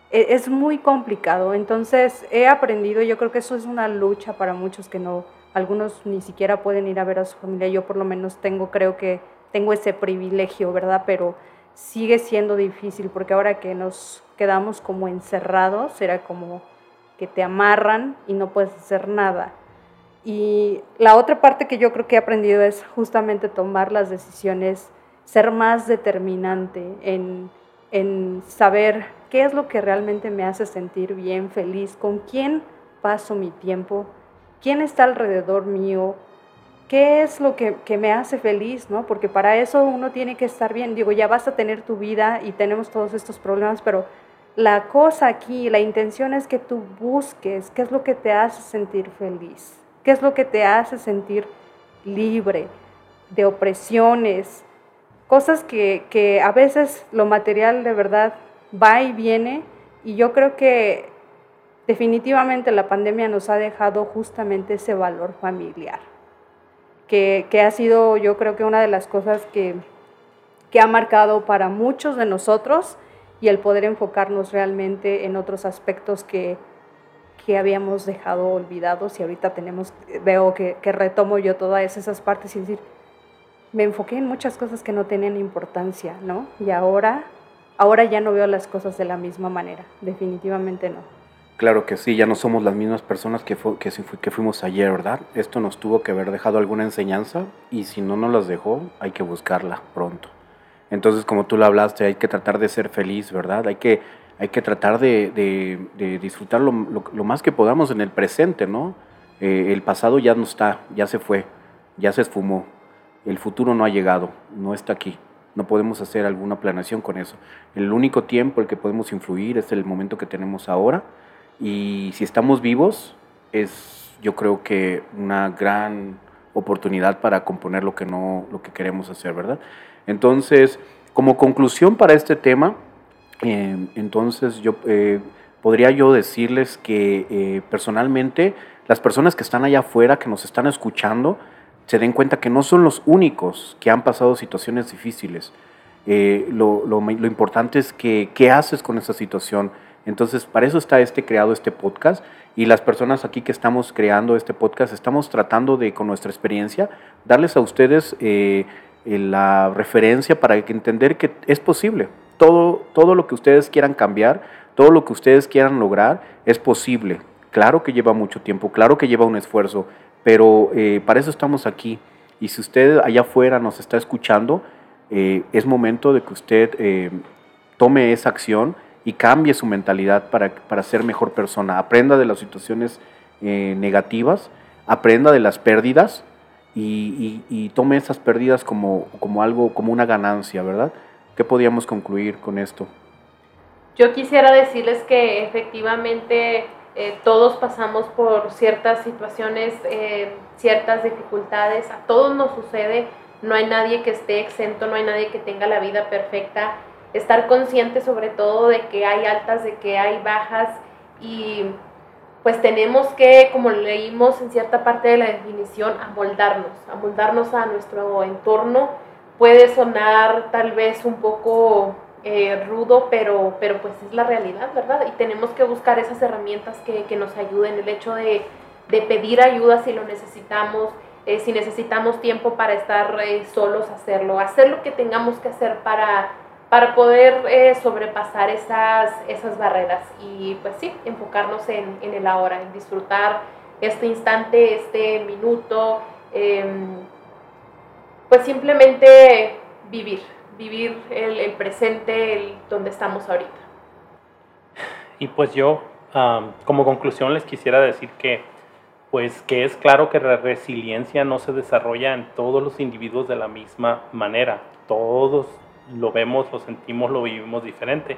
A: e, es muy complicado. Entonces he aprendido, yo creo que eso es una lucha para muchos que no, algunos ni siquiera pueden ir a ver a su familia, yo por lo menos tengo, creo que tengo ese privilegio, ¿verdad? Pero sigue siendo difícil porque ahora que nos quedamos como encerrados, era como que te amarran y no puedes hacer nada. Y la otra parte que yo creo que he aprendido es justamente tomar las decisiones, ser más determinante en, en saber qué es lo que realmente me hace sentir bien, feliz, con quién paso mi tiempo, quién está alrededor mío, qué es lo que, me hace feliz, ¿no? Porque para eso uno tiene que estar bien. Digo, ya vas a tener tu vida y tenemos todos estos problemas, pero la cosa aquí, la intención es que tú busques qué es lo que te hace sentir feliz, qué es lo que te hace sentir libre de opresiones, cosas que, que a veces lo material de verdad va y viene y yo creo que definitivamente la pandemia nos ha dejado justamente ese valor familiar, que, ha sido yo creo que una de las cosas que, que ha marcado para muchos de nosotros y el poder enfocarnos realmente en otros aspectos que, que habíamos dejado olvidados y ahorita tenemos, veo que, que, retomo yo todas esas partes y decir, me enfoqué en muchas cosas que no tenían importancia, ¿no? Y ahora, ahora ya no veo las cosas de la misma manera, definitivamente no.
D: Claro que sí, ya no somos las mismas personas que, que, que fuimos ayer, ¿verdad? Esto nos tuvo que haber dejado alguna enseñanza y si no nos las dejó, hay que buscarla pronto. Entonces, como tú lo hablaste, hay que tratar de ser feliz, ¿verdad? Hay que, hay que tratar de, de, disfrutar lo, más que podamos en el presente, ¿no? Eh, el pasado ya no está, ya se fue, ya se esfumó. el futuro no ha llegado, no está aquí. No podemos hacer alguna planeación con eso. El único tiempo el que podemos influir es el momento que tenemos ahora. Y si estamos vivos, es yo creo que una gran oportunidad para componer lo que no lo que queremos hacer, ¿verdad? Entonces, como conclusión para este tema, eh, entonces yo eh, podría yo decirles que eh, personalmente las personas que están allá afuera, que nos están escuchando, se den cuenta que no son los únicos que han pasado situaciones difíciles. lo, lo, lo, importante es que qué haces con esa situación. Entonces, para eso está este creado este podcast y las personas aquí que estamos creando este podcast estamos tratando de, con nuestra experiencia, darles a ustedes eh, la referencia para entender que es posible. Todo, todo lo que ustedes quieran cambiar, todo lo que ustedes quieran lograr, es posible. Claro que lleva mucho tiempo, claro que lleva un esfuerzo, pero eh, para eso estamos aquí. Y si usted allá afuera nos está escuchando, eh, es momento de que usted tome esa acción y cambie su mentalidad para, para ser mejor persona. Aprenda de las situaciones eh, negativas, aprenda de las pérdidas y, tome esas pérdidas como, como algo, como una ganancia, ¿verdad? ¿Qué podríamos concluir con esto?
B: Yo quisiera decirles que efectivamente eh, todos pasamos por ciertas situaciones, eh, ciertas dificultades, a todos nos sucede, no hay nadie que esté exento, no hay nadie que tenga la vida perfecta estar consciente sobre todo de que hay altas, de que hay bajas y pues tenemos que, como leímos en cierta parte de la definición, amoldarnos, amoldarnos a nuestro entorno. Puede sonar tal vez un poco eh, rudo, pero, pero pues es la realidad, ¿verdad? Y tenemos que buscar esas herramientas que, nos ayuden, el hecho de, pedir ayuda si lo necesitamos, eh, si necesitamos tiempo para estar eh, solos, hacerlo, hacer lo que tengamos que hacer para para poder sobrepasar esas, esas barreras. Y pues sí, enfocarnos en, en, el ahora, en disfrutar este instante, este minuto, em, pues simplemente vivir, vivir el, presente, el, donde estamos ahorita.
C: Y pues yo, como conclusión, les quisiera decir que, pues que es claro que la resiliencia no se desarrolla en todos los individuos de la misma manera. Todos lo vemos, lo sentimos, lo vivimos diferente.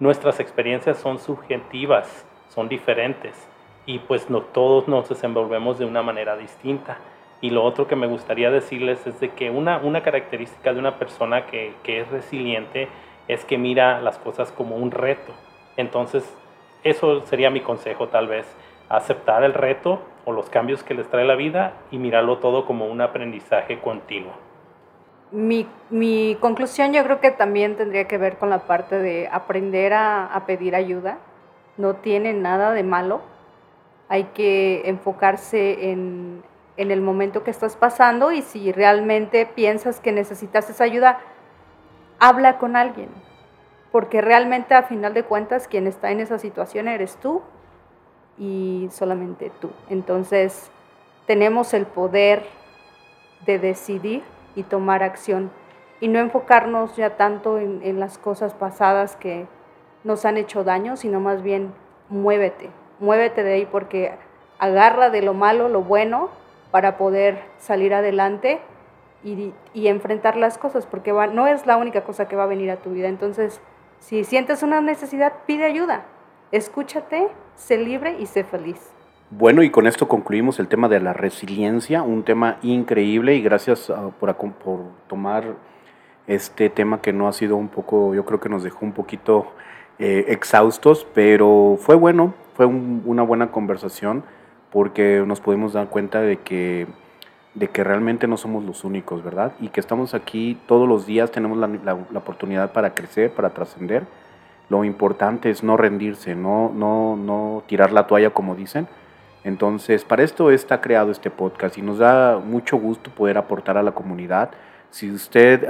C: Nuestras experiencias son subjetivas, son diferentes y pues no todos nos desenvolvemos de una manera distinta. Y lo otro que me gustaría decirles es de que una, una característica de una persona que, que es resiliente es que mira las cosas como un reto. Entonces, eso sería mi consejo tal vez, aceptar el reto o los cambios que les trae la vida y mirarlo todo como un aprendizaje continuo
A: mi, mi, conclusión yo creo que también tendría que ver con la parte de aprender a, a, pedir ayuda. No tiene nada de malo. Hay que enfocarse en, en, el momento que estás pasando y si realmente piensas que necesitas esa ayuda, habla con alguien. Porque realmente a final de cuentas quien está en esa situación eres tú y solamente tú. Entonces tenemos el poder de decidir y tomar acción y no enfocarnos ya tanto en, las cosas pasadas que nos han hecho daño, sino más bien muévete, muévete de ahí porque agarra de lo malo lo bueno para poder salir adelante y, enfrentar las cosas, porque no es la única cosa que va a venir a tu vida. Entonces, si sientes una necesidad, pide ayuda, escúchate, sé libre y sé feliz.
D: Bueno, y con esto concluimos el tema de la resiliencia, un tema increíble y gracias ah, por, por, tomar este tema que no ha sido un poco, yo creo que nos dejó un poquito eh, exhaustos, pero fue bueno, fue una buena conversación porque nos pudimos dar cuenta de que, de que realmente no somos los únicos, ¿verdad? Y que estamos aquí todos los días, tenemos la, la oportunidad para crecer, para trascender. Lo importante es no rendirse, no, no, no tirar la toalla como dicen, entonces, para esto está creado este podcast y nos da mucho gusto poder aportar a la comunidad. Si usted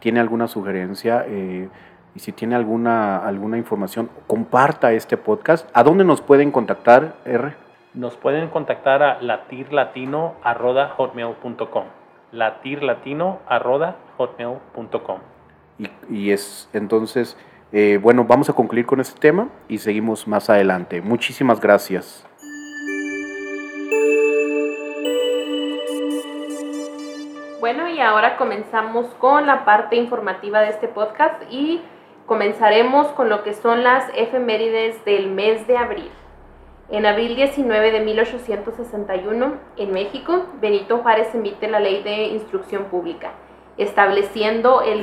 D: tiene alguna sugerencia eh, y si tiene alguna, alguna información, comparta este podcast. ¿A dónde nos pueden contactar, R?
C: Nos pueden contactar a latirlatino.hotmail.com latirlatino.hotmail.com
D: y, y es entonces, eh, bueno, vamos a concluir con este tema y seguimos más adelante. Muchísimas gracias.
B: Bueno, y ahora comenzamos con la parte informativa de este podcast y comenzaremos con lo que son las efemérides del mes de abril. En abril 19 de 1861, en México, Benito Juárez emite la Ley de Instrucción Pública, estableciendo el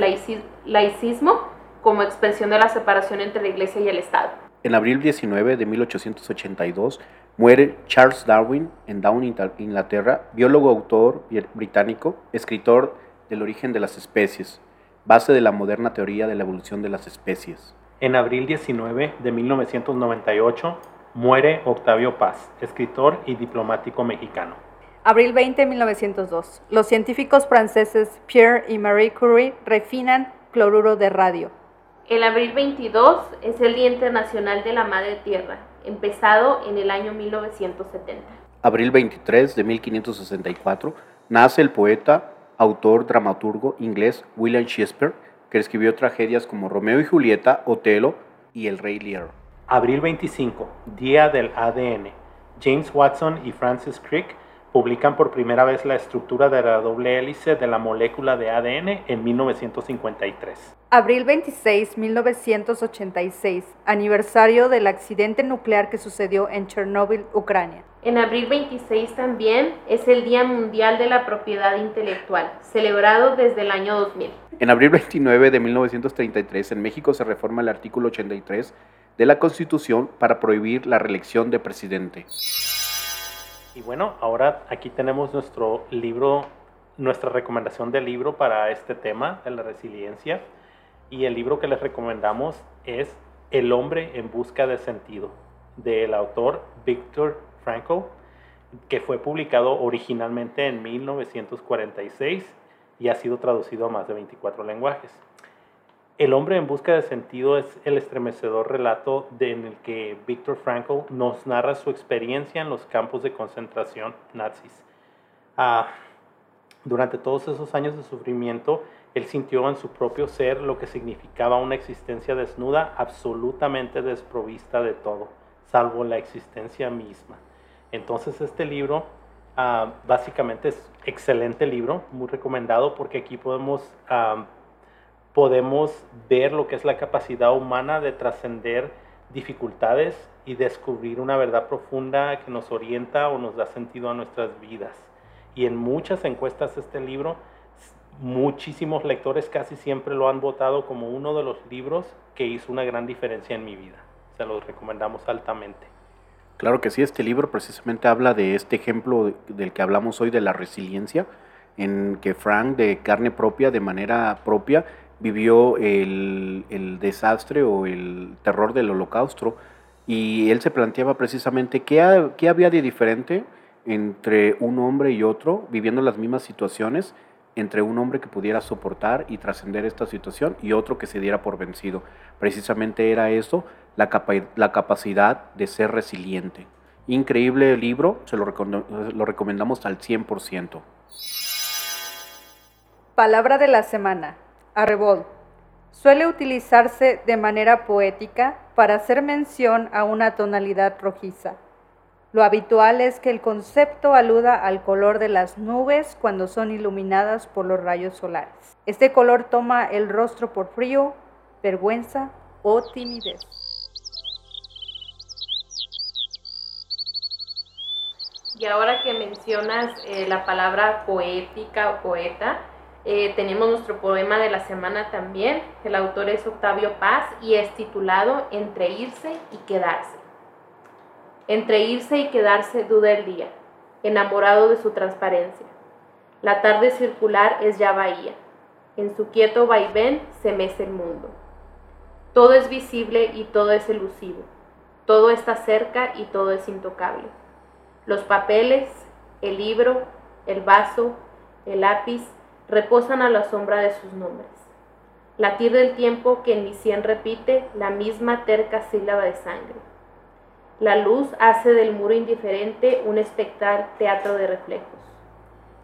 B: laicismo como expresión de la separación entre la Iglesia y el Estado.
D: En abril 19 de 1882 muere Charles Darwin en Down, Inglaterra, biólogo, autor británico, escritor del origen de las especies, base de la moderna teoría de la evolución de las especies.
C: En abril 19 de 1998 muere Octavio Paz, escritor y diplomático mexicano.
A: Abril 20 de 1902. Los científicos franceses Pierre y Marie Curie refinan cloruro de radio.
B: El abril 22 es el Día Internacional de la Madre Tierra, empezado en el año 1970.
D: Abril 23 de 1564 nace el poeta, autor, dramaturgo inglés William Shakespeare, que escribió tragedias como Romeo y Julieta, Otelo y El Rey Lear.
C: Abril 25, Día del ADN. James Watson y Francis Crick publican por primera vez la estructura de la doble hélice de la molécula de ADN en 1953.
A: Abril 26, 1986, aniversario del accidente nuclear que sucedió en Chernóbil, Ucrania.
B: En abril 26 también es el Día Mundial de la Propiedad Intelectual, celebrado desde el año 2000.
D: En abril 29 de 1933 en México se reforma el artículo 83 de la Constitución para prohibir la reelección de presidente.
C: Y bueno, ahora aquí tenemos nuestro libro, nuestra recomendación de libro para este tema de la resiliencia. Y el libro que les recomendamos es El hombre en busca de sentido, del autor Viktor Frankl, que fue publicado originalmente en 1946 y ha sido traducido a más de 24 lenguajes. El hombre en busca de sentido es el estremecedor relato en el que Viktor Frankl nos narra su experiencia en los campos de concentración nazis. Ah, durante todos esos años de sufrimiento, él sintió en su propio ser lo que significaba una existencia desnuda, absolutamente desprovista de todo, salvo la existencia misma. Entonces este libro ah, básicamente es excelente libro, muy recomendado porque aquí podemos ah, podemos ver lo que es la capacidad humana de trascender dificultades y descubrir una verdad profunda que nos orienta o nos da sentido a nuestras vidas. Y en muchas encuestas de este libro, muchísimos lectores casi siempre lo han votado como uno de los libros que hizo una gran diferencia en mi vida. Se los recomendamos altamente.
D: Claro que sí, este libro precisamente habla de este ejemplo del que hablamos hoy de la resiliencia, en que Frank de carne propia, de manera propia, vivió el, desastre o el terror del holocausto y él se planteaba precisamente qué, qué había de diferente entre un hombre y otro viviendo las mismas situaciones, entre un hombre que pudiera soportar y trascender esta situación y otro que se diera por vencido. Precisamente era eso, la, la capacidad de ser resiliente. Increíble libro, se lo, lo recomendamos al 100%.
A: Palabra de la semana. Arrebol. Suele utilizarse de manera poética para hacer mención a una tonalidad rojiza. Lo habitual es que el concepto aluda al color de las nubes cuando son iluminadas por los rayos solares. Este color toma el rostro por frío, vergüenza o timidez.
B: Y ahora que mencionas eh, la palabra poética o poeta, eh, tenemos nuestro poema de la semana también. El autor es Octavio Paz y es titulado Entre irse y quedarse. Entre irse y quedarse duda el día, enamorado de su transparencia. La tarde circular es ya bahía. En su quieto vaivén se mece el mundo. Todo es visible y todo es elusivo. Todo está cerca y todo es intocable. Los papeles, el libro, el vaso, el lápiz, reposan a la sombra de sus nombres. Latir del tiempo que en mi sien repite la misma terca sílaba de sangre. La luz hace del muro indiferente un espectral teatro de reflejos.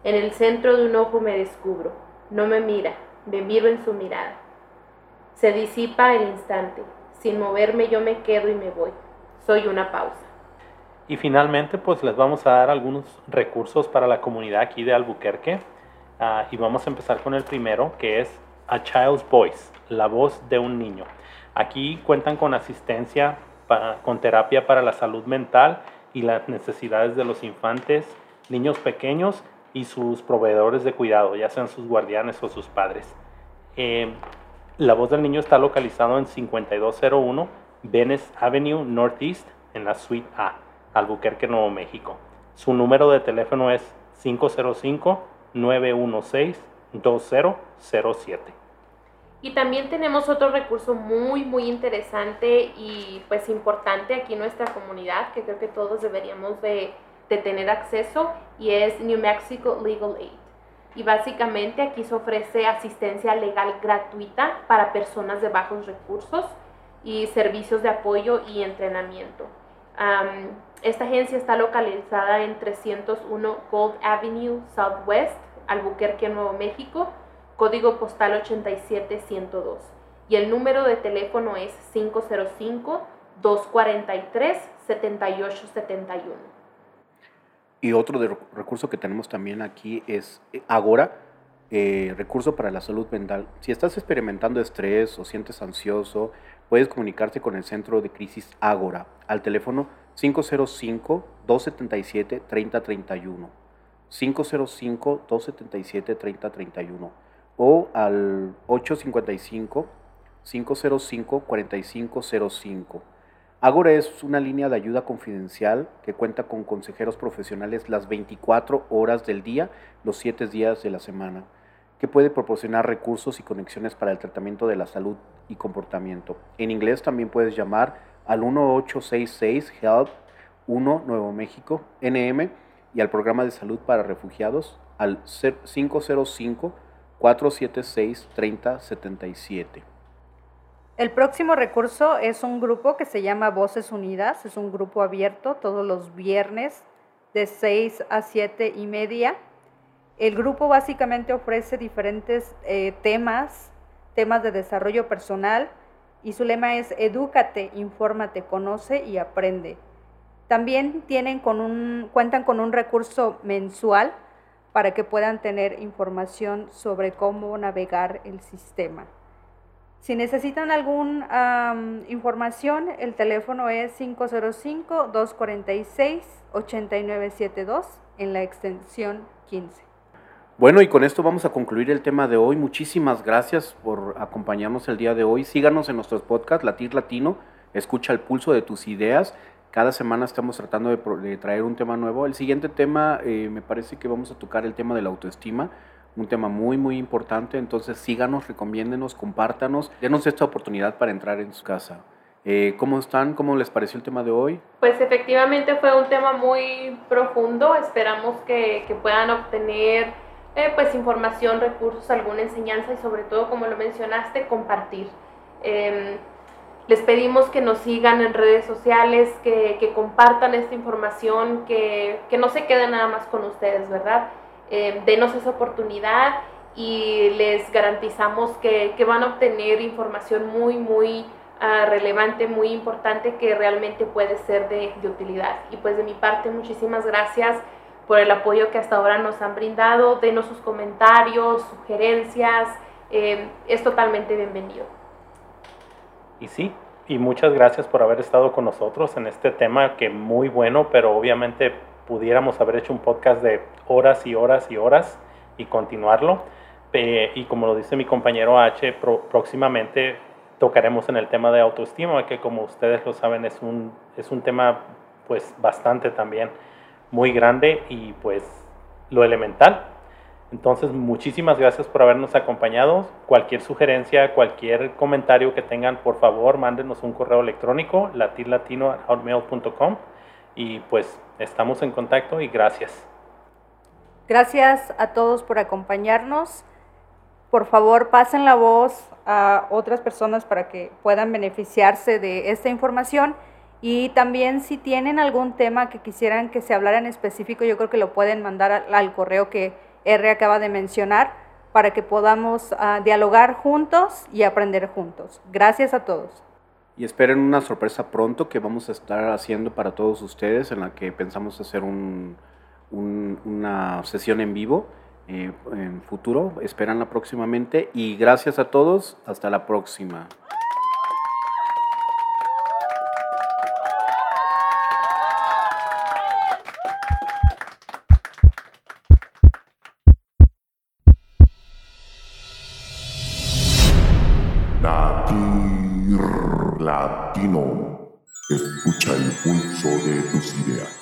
B: En el centro de un ojo me descubro, no me mira, me miro en su mirada. Se disipa el instante, sin moverme yo me quedo y me voy. Soy una pausa.
C: Y finalmente, pues les vamos a dar algunos recursos para la comunidad aquí de Albuquerque. Ah, y vamos a empezar con el primero, que es A Child's Voice, la voz de un niño. Aquí cuentan con asistencia, con terapia para la salud mental y las necesidades de los infantes, niños pequeños y sus proveedores de cuidado, ya sean sus guardianes o sus padres. Eh, la voz del niño está localizado en 5201 Venice Avenue Northeast en la Suite A, Albuquerque, Nuevo México. Su número de teléfono es 505-916-2007.
B: Y también tenemos otro recurso muy, muy interesante y pues importante aquí en nuestra comunidad que creo que todos deberíamos de, de tener acceso y es New Mexico Legal Aid. Y básicamente aquí se ofrece asistencia legal gratuita para personas de bajos recursos y servicios de apoyo y entrenamiento. Esta agencia está localizada en 301 Gold Avenue Southwest, Albuquerque, Nuevo México, código postal 87102. Y el número de teléfono es 505-243-7871.
D: Y otro recurso que tenemos también aquí es eh, Agora, eh, recurso para la salud mental. Si estás experimentando estrés o sientes ansioso, puedes comunicarte con el centro de crisis Agora al teléfono 505-277-3031. 505-277-3031 o al 855-505-4505. Agora es una línea de ayuda confidencial que cuenta con consejeros profesionales las 24 horas del día, los 7 días de la semana, que puede proporcionar recursos y conexiones para el tratamiento de la salud y comportamiento. En inglés también puedes llamar al 1866 HELP 1 Nuevo México NM y al programa de salud para refugiados al 505 476 3077.
A: El próximo recurso es un grupo que se llama Voces Unidas, es un grupo abierto todos los viernes de 6 a 7 y media. El grupo básicamente ofrece diferentes eh, temas, temas de desarrollo personal y su lema es Edúcate, infórmate, conoce y aprende. También tienen cuentan con un recurso mensual para que puedan tener información sobre cómo navegar el sistema. Si necesitan alguna información, el teléfono es 505-246-8972 en la extensión 15.
D: Bueno, y con esto vamos a concluir el tema de hoy. Muchísimas gracias por acompañarnos el día de hoy. Síganos en nuestros podcasts, Latir Latino, escucha el pulso de tus ideas cada semana estamos tratando de, traer un tema nuevo. El siguiente tema, eh, me parece que vamos a tocar el tema de la autoestima, un tema muy, muy importante. Entonces síganos, recomiéndenos, compártanos, denos esta oportunidad para entrar en su casa. Eh, ¿Cómo están? ¿Cómo les pareció el tema de hoy?
B: Pues efectivamente fue un tema muy profundo. Esperamos que puedan obtener eh, pues información, recursos, alguna enseñanza y sobre todo, como lo mencionaste, compartir. Em, les pedimos que nos sigan en redes sociales, que, compartan esta información, que, no se quede nada más con ustedes, ¿verdad? Eh, denos esa oportunidad y les garantizamos que, van a obtener información muy, muy ah, relevante, muy importante que realmente puede ser de, utilidad. Y pues de mi parte, muchísimas gracias por el apoyo que hasta ahora nos han brindado. Denos sus comentarios, sugerencias. Eh, es totalmente bienvenido.
C: Y sí, y muchas gracias por haber estado con nosotros en este tema que muy bueno, pero obviamente pudiéramos haber hecho un podcast de horas y horas y horas y continuarlo. y como lo dice mi compañero H, próximamente tocaremos en el tema de autoestima, que como ustedes lo saben es un, es un tema pues bastante también muy grande y pues lo elemental entonces, muchísimas gracias por habernos acompañado. Cualquier sugerencia, cualquier comentario que tengan, por favor, mándenos un correo electrónico, latirlatino.hotmail.com y pues estamos en contacto y gracias.
A: Gracias a todos por acompañarnos. Por favor, pasen la voz a otras personas para que puedan beneficiarse de esta información. Y también si tienen algún tema que quisieran que se hablara en específico, yo creo que lo pueden mandar al, correo que R acaba de mencionar para que podamos ah, dialogar juntos y aprender juntos. Gracias a todos.
D: Y esperen una sorpresa pronto que vamos a estar haciendo para todos ustedes en la que pensamos hacer una sesión en vivo eh, en futuro. Esperanla próximamente. Y gracias a todos. Hasta la próxima.
E: Latir Latino. Escucha el pulso de tus ideas.